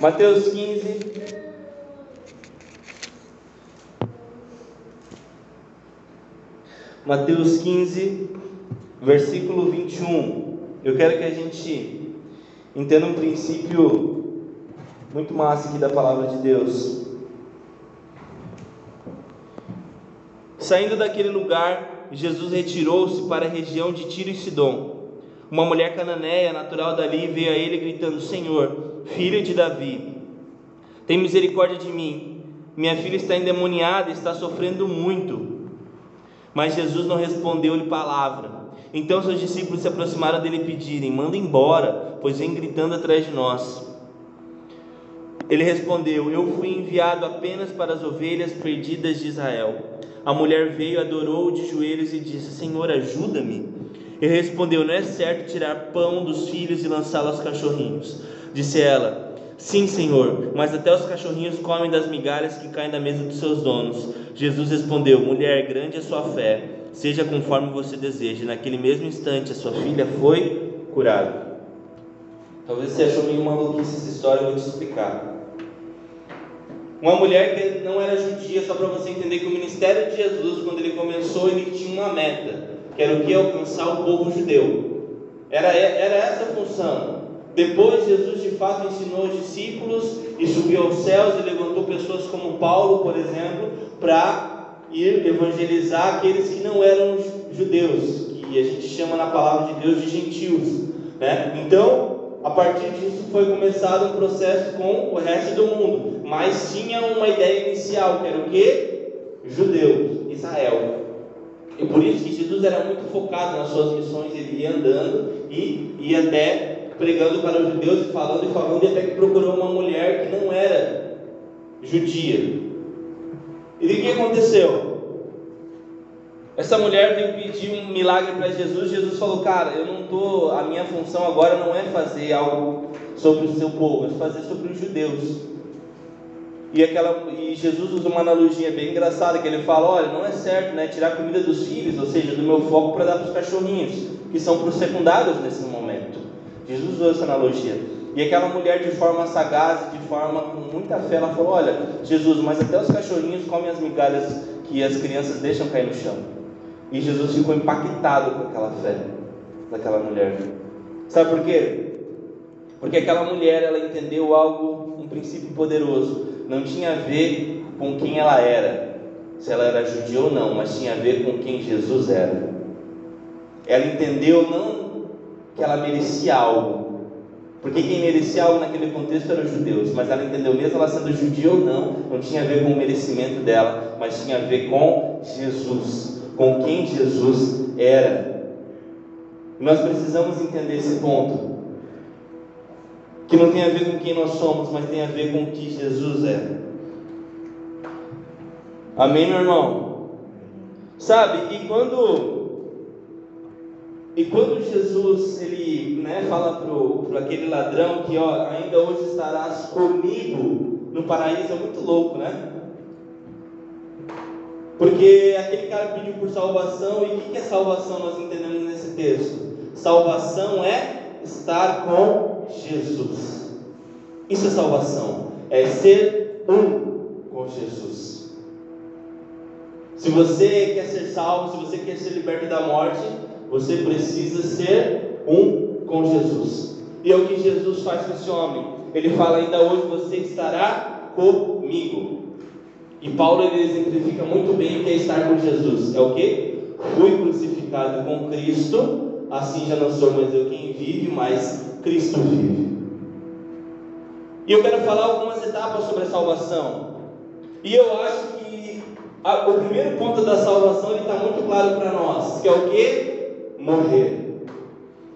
Mateus 15, Mateus 15, versículo 21. Eu quero que a gente entenda um princípio muito massa aqui da palavra de Deus. Saindo daquele lugar, Jesus retirou-se para a região de Tiro e Sidom. Uma mulher cananeia, natural dali, veio a ele gritando: Senhor, filho de Davi, tem misericórdia de mim. Minha filha está endemoniada e está sofrendo muito. Mas Jesus não respondeu-lhe palavra. Então seus discípulos se aproximaram dele e pediram: Manda embora, pois vem gritando atrás de nós. Ele respondeu: Eu fui enviado apenas para as ovelhas perdidas de Israel. A mulher veio, adorou de joelhos e disse: Senhor, ajuda-me. Ele respondeu: Não é certo tirar pão dos filhos e lançá-lo aos cachorrinhos. Disse ela: Sim, Senhor, mas até os cachorrinhos comem das migalhas que caem da mesa dos seus donos. Jesus respondeu: Mulher, grande é sua fé, seja conforme você deseja. Naquele mesmo instante, a sua filha foi curada. Talvez você achou meio maluquice essa história, eu vou te explicar. Uma mulher que não era judia, só para você entender que o ministério de Jesus, quando ele começou, ele tinha uma meta, que era o que? Alcançar o povo judeu. Era, era essa a função. Depois, Jesus de fato ensinou os discípulos e subiu aos céus e levantou pessoas como Paulo, por exemplo, para ir evangelizar aqueles que não eram judeus, que a gente chama na palavra de Deus de gentios. Né? Então, a partir disso foi começado um processo com o resto do mundo, mas tinha uma ideia inicial, que era o que? Judeus, Israel. E por isso que Jesus era muito focado nas suas missões, ele ia andando e ia até pregando para os judeus e falando e falando, e até que procurou uma mulher que não era judia. E o que aconteceu? Essa mulher veio pedir um milagre para Jesus. Jesus falou: Cara, eu não tô. A minha função agora não é fazer algo sobre o seu povo, é fazer sobre os judeus. E, aquela, e Jesus usa uma analogia bem engraçada, que ele fala, olha, não é certo né, tirar comida dos filhos, ou seja, do meu foco para dar para os cachorrinhos, que são para os secundários nesse momento. Jesus usou essa analogia. E aquela mulher de forma sagaz, de forma com muita fé, ela falou, olha, Jesus, mas até os cachorrinhos comem as migalhas que as crianças deixam cair no chão. E Jesus ficou impactado com aquela fé daquela mulher. Sabe por quê? Porque aquela mulher, ela entendeu algo, um princípio poderoso não tinha a ver com quem ela era, se ela era judia ou não, mas tinha a ver com quem Jesus era. Ela entendeu não que ela merecia algo, porque quem merecia algo naquele contexto eram os judeus, mas ela entendeu, mesmo ela sendo judia ou não, não tinha a ver com o merecimento dela, mas tinha a ver com Jesus, com quem Jesus era. Nós precisamos entender esse ponto que não tem a ver com quem nós somos, mas tem a ver com o que Jesus é. Amém, meu irmão? Sabe, e quando e quando Jesus ele né, fala para aquele ladrão que ó, ainda hoje estarás comigo no paraíso, é muito louco, né? Porque aquele cara pediu por salvação, e o que é salvação nós entendemos nesse texto? Salvação é estar com Jesus. Isso é salvação, é ser um com Jesus. Se você quer ser salvo, se você quer ser liberto da morte, você precisa ser um com Jesus. E é o que Jesus faz com esse homem. Ele fala ainda hoje você estará comigo. E Paulo ele exemplifica muito bem o que é estar com Jesus. É o que? Fui crucificado com Cristo, assim já não sou mais eu quem vive, mas Cristo vive. E eu quero falar algumas etapas sobre a salvação. E eu acho que a, o primeiro ponto da salvação está muito claro para nós, que é o que? Morrer.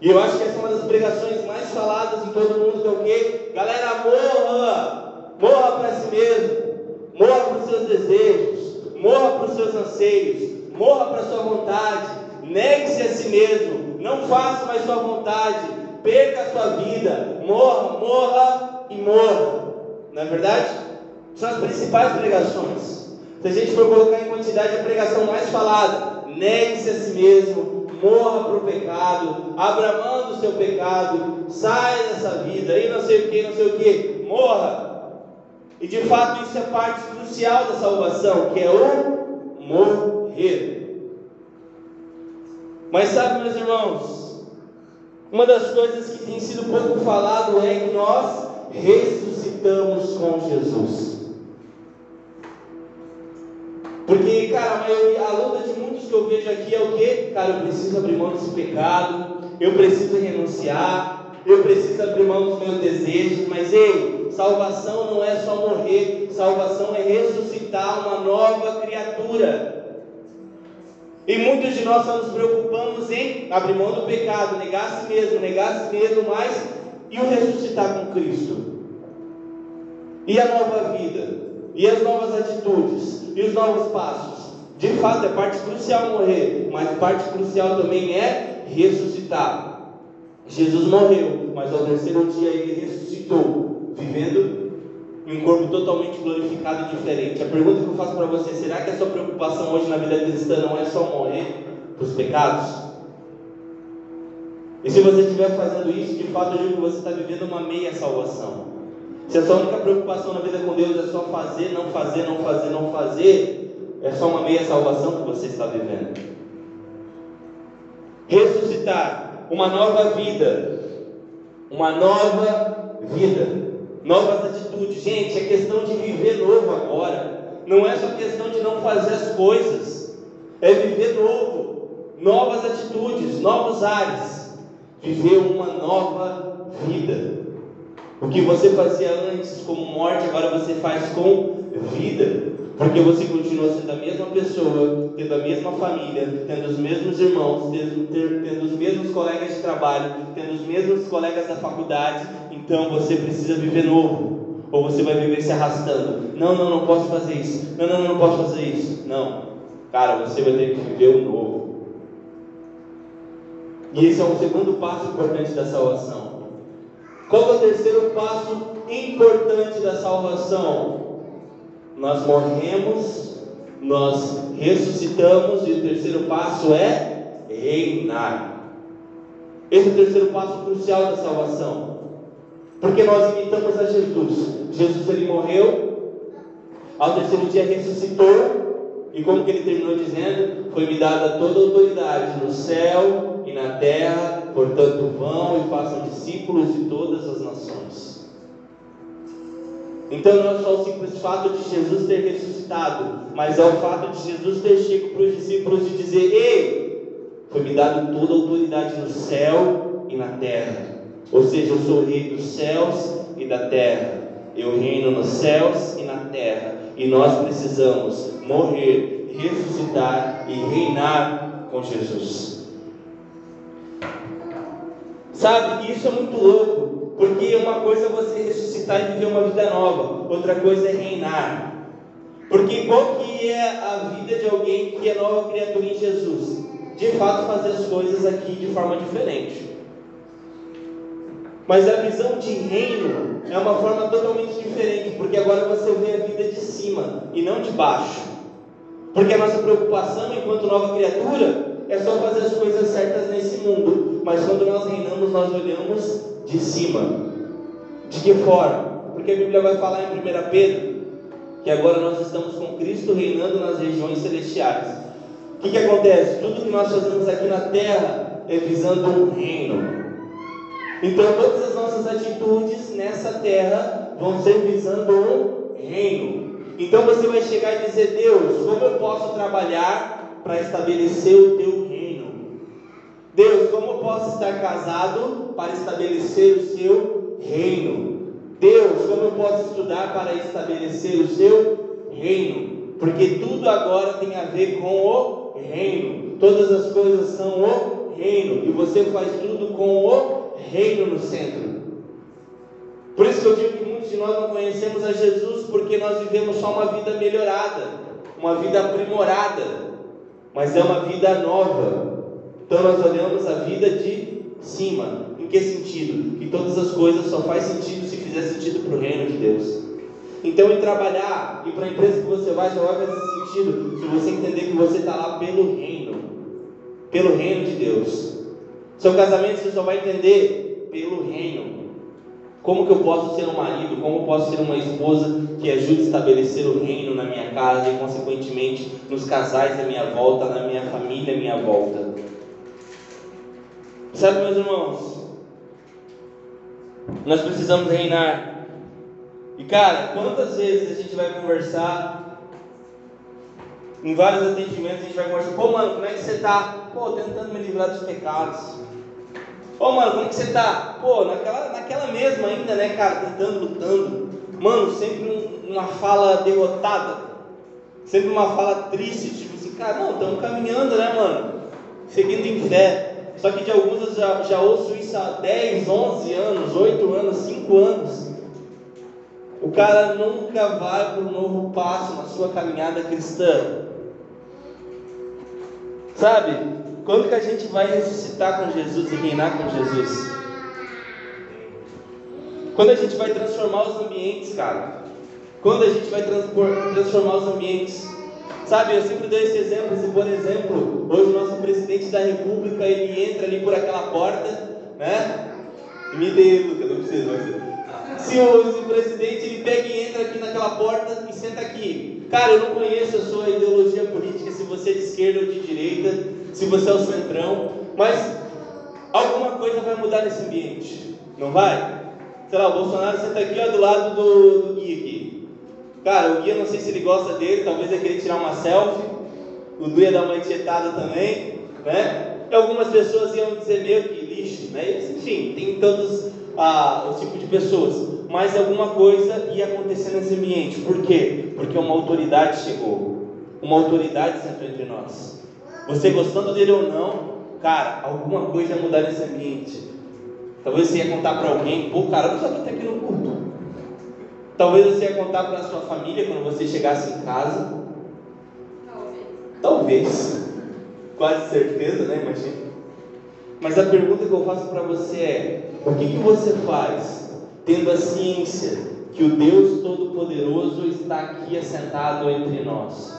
E eu acho que essa é uma das pregações mais faladas em todo mundo, que é o que? Galera, morra! Morra para si mesmo. Morra para os seus desejos. Morra para os seus anseios. Morra para a sua vontade. Negue-se a si mesmo. Não faça mais sua vontade perca a sua vida, morra, morra e morra. Não é verdade? São as principais pregações. Se a gente for colocar em quantidade a pregação mais falada, negue-se a si mesmo, morra para o pecado, abra mão do seu pecado, saia dessa vida, e não sei o que, não sei o que, morra. E de fato isso é parte crucial da salvação, que é o morrer. Mas sabe, meus irmãos, uma das coisas que tem sido pouco falado é que nós ressuscitamos com Jesus. Porque, cara, a, maioria, a luta de muitos que eu vejo aqui é o que? Cara, eu preciso abrir mão desse pecado, eu preciso renunciar, eu preciso abrir mão dos meus desejos, mas ei, salvação não é só morrer, salvação é ressuscitar uma nova criatura. E muitos de nós só nos preocupamos em abrir mão do pecado, negar a si mesmo, negar a si mesmo mais e o ressuscitar com Cristo. E a nova vida, e as novas atitudes, e os novos passos. De fato, é parte crucial morrer, mas parte crucial também é ressuscitar. Jesus morreu, mas ao terceiro dia ele ressuscitou, vivendo em um corpo totalmente glorificado e diferente. A pergunta que eu faço para você: será que a sua preocupação hoje na vida cristã não é só morrer para os pecados? E se você estiver fazendo isso, de fato eu digo que você está vivendo uma meia salvação. Se a sua única preocupação na vida com Deus é só fazer, não fazer, não fazer, não fazer, é só uma meia salvação que você está vivendo. Ressuscitar uma nova vida, uma nova vida novas atitudes. Gente, é questão de viver novo agora. não é só questão de não fazer as coisas, é viver novo, novas atitudes, novos ares, viver uma nova vida. O que você fazia antes como morte, agora você faz com vida. Porque você continua sendo a mesma pessoa, tendo a mesma família, tendo os mesmos irmãos, tendo, tendo os mesmos colegas de trabalho, tendo os mesmos colegas da faculdade. Então você precisa viver novo. Ou você vai viver se arrastando. Não, não, não posso fazer isso. Não, não, não, posso fazer isso. Não. Cara, você vai ter que viver o novo. E esse é o segundo passo importante da salvação. Qual é o terceiro passo importante da salvação? Nós morremos, nós ressuscitamos e o terceiro passo é reinar. Esse é o terceiro passo crucial da salvação. Porque nós imitamos a Jesus. Jesus ele morreu, ao terceiro dia ressuscitou, e como que ele terminou dizendo? Foi-me dada toda a autoridade no céu e na terra, portanto vão e façam discípulos de todas as nações. Então não é só o simples fato de Jesus ter ressuscitado, mas é o fato de Jesus ter chegado para os discípulos e dizer: Ei, foi-me dado toda a autoridade no céu e na terra. Ou seja, eu sou o rei dos céus e da terra. Eu reino nos céus e na terra. E nós precisamos morrer, ressuscitar e reinar com Jesus. Sabe, isso é muito louco, porque uma coisa é você ressuscitar e viver uma vida nova, outra coisa é reinar. Porque qual que é a vida de alguém que é nova criatura em Jesus? De fato fazer as coisas aqui de forma diferente. Mas a visão de reino é uma forma totalmente diferente, porque agora você vê a vida de cima e não de baixo. Porque a nossa preocupação enquanto nova criatura é só fazer as coisas certas nesse mundo, mas quando nós reinamos, nós olhamos de cima. De que forma? Porque a Bíblia vai falar em 1 Pedro que agora nós estamos com Cristo reinando nas regiões celestiais. O que, que acontece? Tudo que nós fazemos aqui na terra é visando um reino. Então, todas as nossas atitudes nessa terra vão ser visando um reino. Então, você vai chegar e dizer: Deus, como eu posso trabalhar para estabelecer o teu. Deus, como eu posso estar casado para estabelecer o seu reino? Deus, como eu posso estudar para estabelecer o seu reino? Porque tudo agora tem a ver com o reino. Todas as coisas são o reino. E você faz tudo com o reino no centro. Por isso que eu digo que muitos de nós não conhecemos a Jesus porque nós vivemos só uma vida melhorada, uma vida aprimorada mas é uma vida nova. Então nós olhamos a vida de cima. Em que sentido? Que todas as coisas só faz sentido se fizer sentido para o reino de Deus. Então, em trabalhar e para a empresa que você vai, só vai fazer sentido se você entender que você está lá pelo reino, pelo reino de Deus. Seu casamento você só vai entender pelo reino. Como que eu posso ser um marido? Como eu posso ser uma esposa que ajude a estabelecer o reino na minha casa e, consequentemente, nos casais à minha volta, na minha família à minha volta? Sabe, meus irmãos? Nós precisamos reinar. E, cara, quantas vezes a gente vai conversar em vários atendimentos, a gente vai conversar, pô, mano, como é que você está? Pô, tentando me livrar dos pecados. Ô, oh, mano, como que você tá? Pô, naquela, naquela mesma ainda, né, cara? Tentando, lutando. Mano, sempre uma fala derrotada. Sempre uma fala triste, tipo assim, cara, não, estamos caminhando, né, mano? Seguindo em fé. Só que de alguns eu já, já ouço isso há 10, 11 anos, 8 anos, 5 anos. O cara nunca vai para um novo passo na sua caminhada cristã. Sabe? Quando que a gente vai ressuscitar com Jesus e reinar com Jesus? Quando a gente vai transformar os ambientes, cara. Quando a gente vai transformar os ambientes. Sabe, eu sempre dou esse exemplo, se por exemplo, hoje o nosso presidente da república, ele entra ali por aquela porta, né? Me dê, Lucas, não precisa, precisa. Se o, se o presidente ele pega e entra aqui naquela porta e senta aqui. Cara, eu não conheço a sua ideologia política, se você é de esquerda ou de direita se você é o centrão, mas alguma coisa vai mudar nesse ambiente, não vai? Sei lá, o Bolsonaro senta aqui ó, do lado do, do Gui aqui. Cara, o guia não sei se ele gosta dele, talvez ele queria tirar uma selfie. O Du ia dar uma tietada também, né? E algumas pessoas iam dizer meio que lixo, né? Enfim, tem todos ah, os tipos de pessoas. Mas alguma coisa ia acontecer nesse ambiente. Por quê? Porque uma autoridade chegou. Uma autoridade sentou entre nós. Você gostando dele ou não, cara, alguma coisa ia mudar nesse ambiente. Talvez você ia contar para alguém, pô, cara, eu precisava estar aqui no culto. Talvez você ia contar para a sua família quando você chegasse em casa. Talvez. Quase certeza, né? Imagina. Mas a pergunta que eu faço para você é: o que, que você faz tendo a ciência que o Deus Todo-Poderoso está aqui assentado entre nós?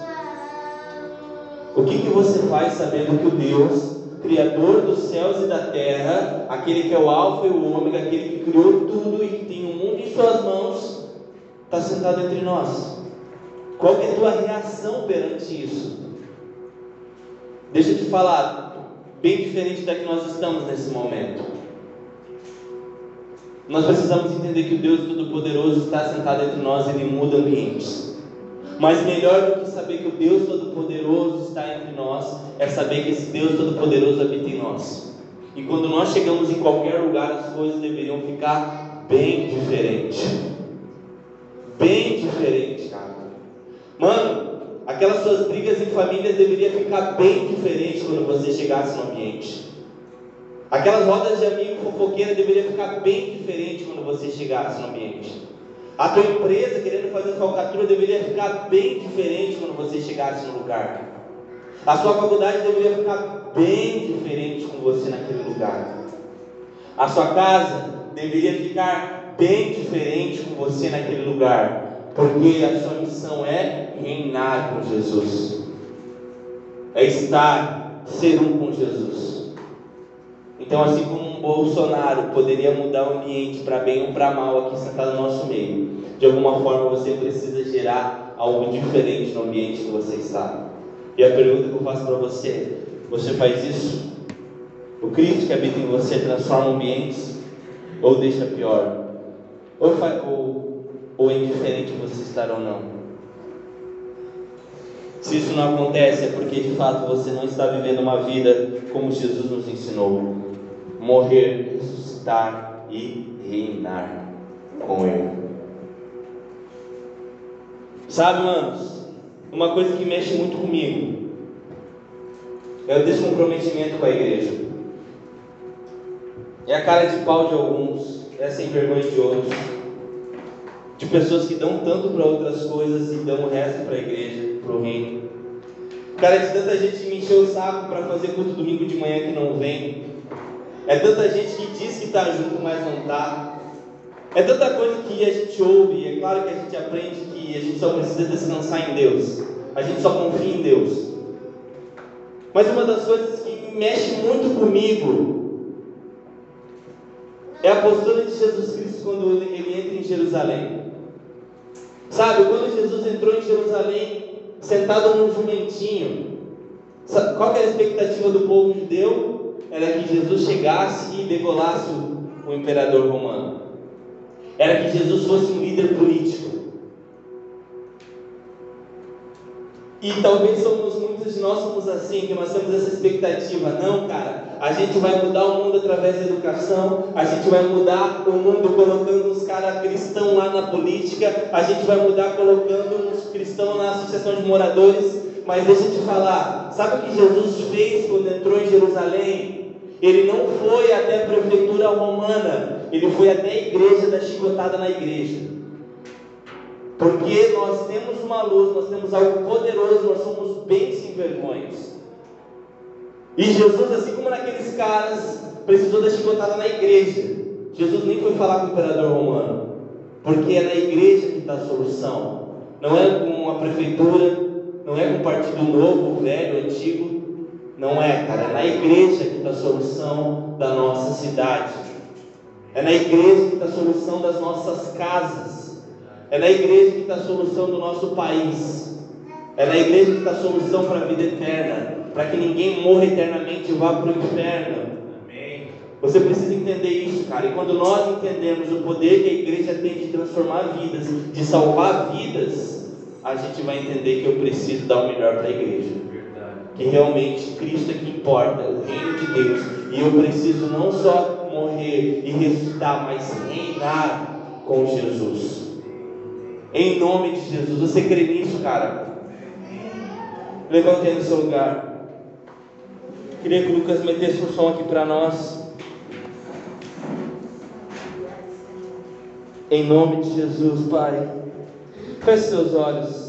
O que, que você faz sabendo que o Deus, Criador dos céus e da terra, aquele que é o Alfa e o Ômega, aquele que criou tudo e que tem o mundo em suas mãos, está sentado entre nós? Qual é a tua reação perante isso? Deixa eu te falar, bem diferente da que nós estamos nesse momento. Nós precisamos entender que o Deus Todo-Poderoso está sentado entre nós, ele muda ambientes. Mas melhor do que saber que o Deus Todo-Poderoso está entre nós, é saber que esse Deus Todo-Poderoso habita em nós. E quando nós chegamos em qualquer lugar, as coisas deveriam ficar bem diferentes. Bem diferente, cara. Mano, aquelas suas brigas em famílias deveriam ficar bem diferentes quando você chegasse no ambiente. Aquelas rodas de amigo fofoqueira deveriam ficar bem diferente quando você chegasse no ambiente. A tua empresa querendo fazer falcatrua deveria ficar bem diferente quando você chegasse no lugar. A sua faculdade deveria ficar bem diferente com você naquele lugar. A sua casa deveria ficar bem diferente com você naquele lugar. Porque a sua missão é reinar com Jesus. É estar, ser um com Jesus. Então, assim como um Bolsonaro poderia mudar o ambiente para bem ou para mal aqui sentado no nosso meio, de alguma forma você precisa gerar algo diferente no ambiente que você está. E a pergunta que eu faço para você: você faz isso? O Cristo que habita em você transforma ambientes ou deixa pior? Ou, ou, ou indiferente você estar ou não? Se isso não acontece, é porque de fato você não está vivendo uma vida como Jesus nos ensinou morrer, ressuscitar e reinar com Ele. Sabe, manos, uma coisa que mexe muito comigo é o descomprometimento com a igreja. É a cara de pau de alguns, é sem vergonha de outros, de pessoas que dão tanto para outras coisas e dão o resto para a igreja, para o reino. Cara, de tanta gente que me encheu o saco para fazer culto domingo de manhã que não vem, é tanta gente que diz que está junto, mas não está. É tanta coisa que a gente ouve, é claro que a gente aprende que a gente só precisa descansar em Deus. A gente só confia em Deus. Mas uma das coisas que mexe muito comigo é a postura de Jesus Cristo quando ele entra em Jerusalém. Sabe, quando Jesus entrou em Jerusalém, sentado num jumentinho, qual era a expectativa do povo judeu? era que Jesus chegasse e degolasse o, o imperador romano. Era que Jesus fosse um líder político. E talvez somos muitos de nós somos assim, que nós temos essa expectativa. Não, cara, a gente vai mudar o mundo através da educação, a gente vai mudar o mundo colocando os caras cristãos lá na política, a gente vai mudar colocando os cristãos na associação de moradores. Mas deixa eu te falar, sabe o que Jesus fez quando entrou em Jerusalém? Ele não foi até a prefeitura romana, ele foi até a igreja da chicotada na igreja. Porque nós temos uma luz, nós temos algo poderoso, nós somos bem sem vergonhas. E Jesus, assim como naqueles caras, precisou da chicotada na igreja. Jesus nem foi falar com o imperador romano, porque é na igreja que está a solução. Não é com a prefeitura, não é com o partido novo, velho, antigo, não é, cara, é na igreja que está a solução da nossa cidade. É na igreja que está a solução das nossas casas. É na igreja que está a solução do nosso país. É na igreja que está a solução para a vida eterna. Para que ninguém morra eternamente e vá para o inferno. Amém. Você precisa entender isso, cara. E quando nós entendemos o poder que a igreja tem de transformar vidas, de salvar vidas, a gente vai entender que eu preciso dar o melhor para a igreja. Que realmente Cristo é que importa, o reino de Deus. E eu preciso não só morrer e ressuscitar, mas reinar com Jesus. Em nome de Jesus. Você crê nisso, cara? Levante aí no seu lugar. Queria que o Lucas metesse um som aqui para nós. Em nome de Jesus, Pai. Feche seus olhos.